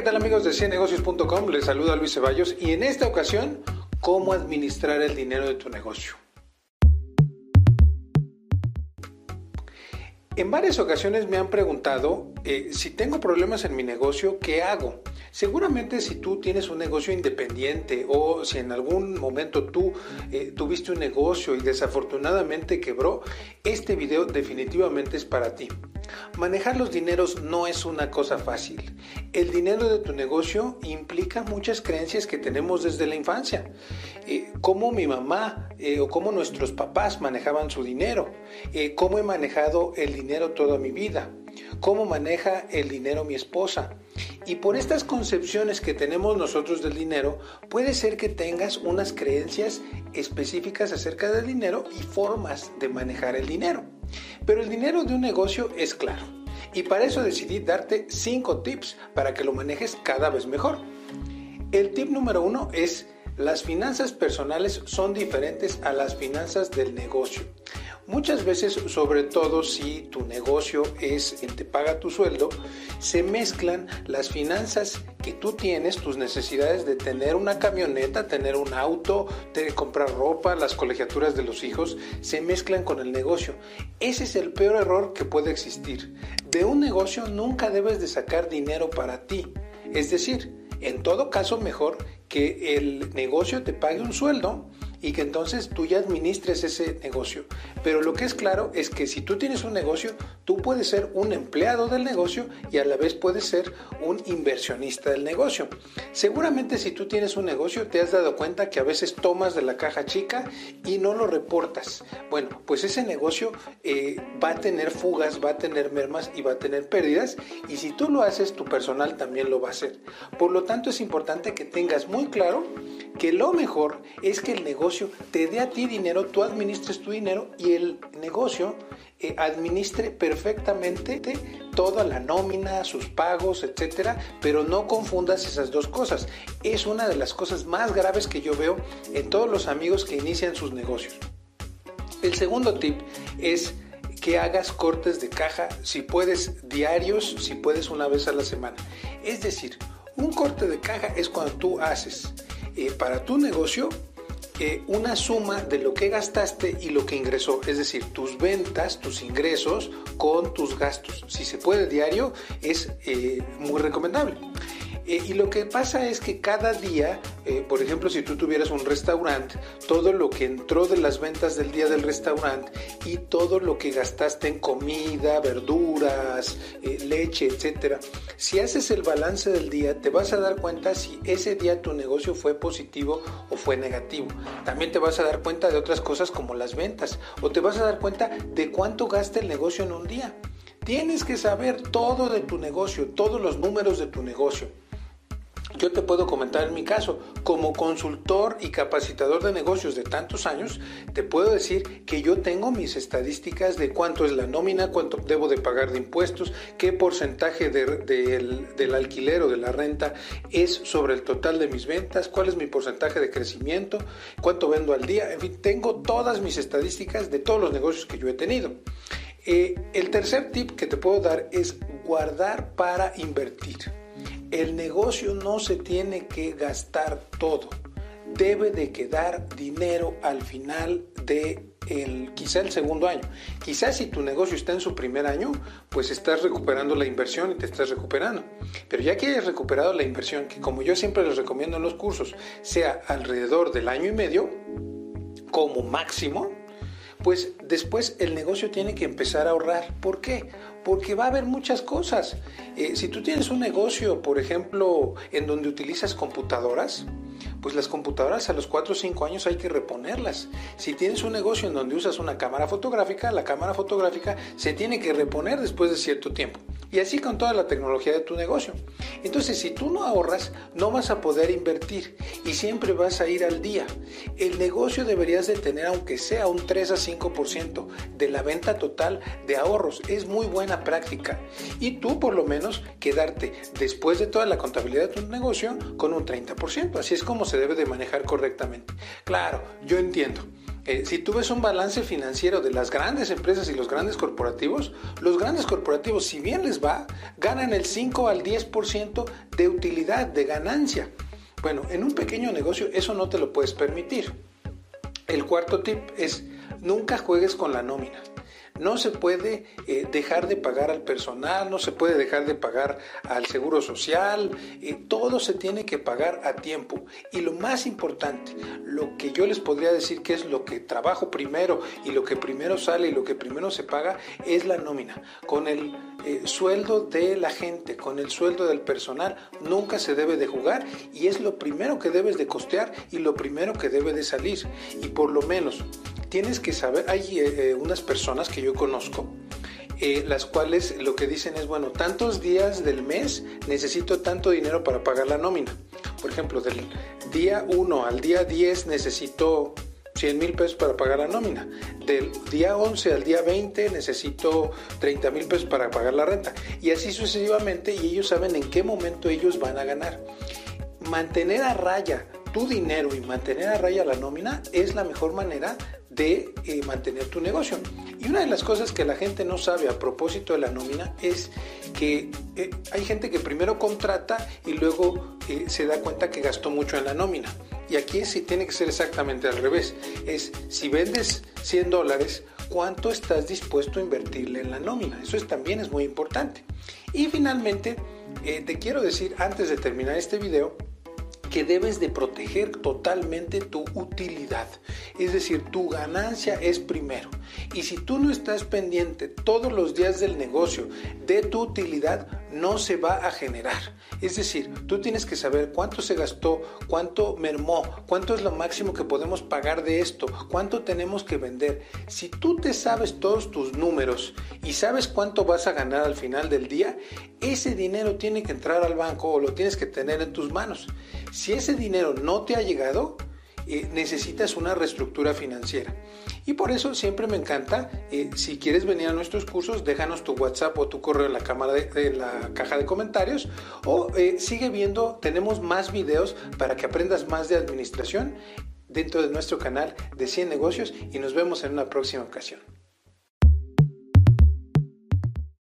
¿qué tal amigos de ciennegocios.com? Les saluda Luis Ceballos y en esta ocasión, ¿cómo administrar el dinero de tu negocio? En varias ocasiones me han preguntado eh, si tengo problemas en mi negocio, ¿qué hago? Seguramente si tú tienes un negocio independiente o si en algún momento tú eh, tuviste un negocio y desafortunadamente quebró, este video definitivamente es para ti. Manejar los dineros no es una cosa fácil. El dinero de tu negocio implica muchas creencias que tenemos desde la infancia. Eh, cómo mi mamá eh, o cómo nuestros papás manejaban su dinero. Eh, cómo he manejado el dinero toda mi vida. Cómo maneja el dinero mi esposa. Y por estas concepciones que tenemos nosotros del dinero, puede ser que tengas unas creencias específicas acerca del dinero y formas de manejar el dinero. Pero el dinero de un negocio es claro. Y para eso decidí darte 5 tips para que lo manejes cada vez mejor. El tip número uno es las finanzas personales son diferentes a las finanzas del negocio. Muchas veces, sobre todo si tu negocio es quien te paga tu sueldo, se mezclan las finanzas que tú tienes, tus necesidades de tener una camioneta, tener un auto, de comprar ropa, las colegiaturas de los hijos, se mezclan con el negocio. Ese es el peor error que puede existir. De un negocio nunca debes de sacar dinero para ti. Es decir, en todo caso mejor que el negocio te pague un sueldo y que entonces tú ya administres ese negocio. Pero lo que es claro es que si tú tienes un negocio, tú puedes ser un empleado del negocio y a la vez puedes ser un inversionista del negocio. Seguramente si tú tienes un negocio te has dado cuenta que a veces tomas de la caja chica y no lo reportas. Bueno, pues ese negocio eh, va a tener fugas, va a tener mermas y va a tener pérdidas y si tú lo haces, tu personal también lo va a hacer. Por lo tanto es importante que tengas muy claro que lo mejor es que el negocio te dé a ti dinero, tú administres tu dinero y el negocio eh, administre perfectamente toda la nómina, sus pagos, etcétera, pero no confundas esas dos cosas. Es una de las cosas más graves que yo veo en todos los amigos que inician sus negocios. El segundo tip es que hagas cortes de caja, si puedes diarios, si puedes una vez a la semana. Es decir, un corte de caja es cuando tú haces eh, para tu negocio una suma de lo que gastaste y lo que ingresó, es decir, tus ventas, tus ingresos con tus gastos. Si se puede diario, es eh, muy recomendable. Eh, y lo que pasa es que cada día, eh, por ejemplo, si tú tuvieras un restaurante, todo lo que entró de las ventas del día del restaurante y todo lo que gastaste en comida, verduras, eh, leche, etcétera, si haces el balance del día, te vas a dar cuenta si ese día tu negocio fue positivo o fue negativo. También te vas a dar cuenta de otras cosas como las ventas o te vas a dar cuenta de cuánto gasta el negocio en un día. Tienes que saber todo de tu negocio, todos los números de tu negocio. Yo te puedo comentar en mi caso, como consultor y capacitador de negocios de tantos años, te puedo decir que yo tengo mis estadísticas de cuánto es la nómina, cuánto debo de pagar de impuestos, qué porcentaje del alquiler o de la renta es sobre el total de mis ventas, cuál es mi porcentaje de crecimiento, cuánto vendo al día, en fin, tengo todas mis estadísticas de todos los negocios que yo he tenido. Eh, el tercer tip que te puedo dar es guardar para invertir. El negocio no se tiene que gastar todo. Debe de quedar dinero al final de el, quizá el segundo año. Quizás si tu negocio está en su primer año, pues estás recuperando la inversión y te estás recuperando. Pero ya que hayas recuperado la inversión, que como yo siempre les recomiendo en los cursos, sea alrededor del año y medio, como máximo, pues después el negocio tiene que empezar a ahorrar. ¿Por qué? Porque va a haber muchas cosas. Eh, si tú tienes un negocio, por ejemplo, en donde utilizas computadoras, pues las computadoras a los 4 o 5 años hay que reponerlas. Si tienes un negocio en donde usas una cámara fotográfica, la cámara fotográfica se tiene que reponer después de cierto tiempo. Y así con toda la tecnología de tu negocio. Entonces, si tú no ahorras, no vas a poder invertir y siempre vas a ir al día. El negocio deberías de tener, aunque sea un 3 a 5% de la venta total de ahorros. Es muy buena práctica. Y tú, por lo menos, quedarte después de toda la contabilidad de tu negocio con un 30%. Así es como se debe de manejar correctamente. Claro, yo entiendo. Eh, si tú ves un balance financiero de las grandes empresas y los grandes corporativos, los grandes corporativos, si bien les va, ganan el 5 al 10% de utilidad, de ganancia. Bueno, en un pequeño negocio eso no te lo puedes permitir. El cuarto tip es nunca juegues con la nómina. No se puede eh, dejar de pagar al personal, no se puede dejar de pagar al seguro social, eh, todo se tiene que pagar a tiempo. Y lo más importante, lo que yo les podría decir que es lo que trabajo primero y lo que primero sale y lo que primero se paga es la nómina. Con el eh, sueldo de la gente, con el sueldo del personal, nunca se debe de jugar y es lo primero que debes de costear y lo primero que debe de salir. Y por lo menos tienes que saber, hay eh, unas personas que yo conozco, eh, las cuales lo que dicen es, bueno, tantos días del mes necesito tanto dinero para pagar la nómina. Por ejemplo, del día 1 al día 10 necesito 100 mil pesos para pagar la nómina. Del día 11 al día 20 necesito 30 mil pesos para pagar la renta. Y así sucesivamente y ellos saben en qué momento ellos van a ganar. Mantener a raya tu dinero y mantener a raya la nómina es la mejor manera de eh, mantener tu negocio. Y una de las cosas que la gente no sabe a propósito de la nómina es que eh, hay gente que primero contrata y luego eh, se da cuenta que gastó mucho en la nómina. Y aquí sí tiene que ser exactamente al revés. Es si vendes 100 dólares, ¿cuánto estás dispuesto a invertirle en la nómina? Eso es, también es muy importante. Y finalmente, te quiero decir antes de terminar este video, que debes de proteger totalmente tu utilidad. Es decir, tu ganancia es primero. Y si tú no estás pendiente todos los días del negocio de tu utilidad, no se va a generar. Es decir, tú tienes que saber cuánto se gastó, cuánto mermó, cuánto es lo máximo que podemos pagar de esto, cuánto tenemos que vender. Si tú te sabes todos tus números y sabes cuánto vas a ganar al final del día, ese dinero tiene que entrar al banco o lo tienes que tener en tus manos. Si ese dinero no te ha llegado, eh, necesitas una reestructura financiera. Y por eso siempre me encanta, eh, si quieres venir a nuestros cursos, déjanos tu WhatsApp o tu correo en la, de, la caja de comentarios o eh, sigue viendo, tenemos más videos para que aprendas más de administración dentro de nuestro canal de 100 negocios y nos vemos en una próxima ocasión.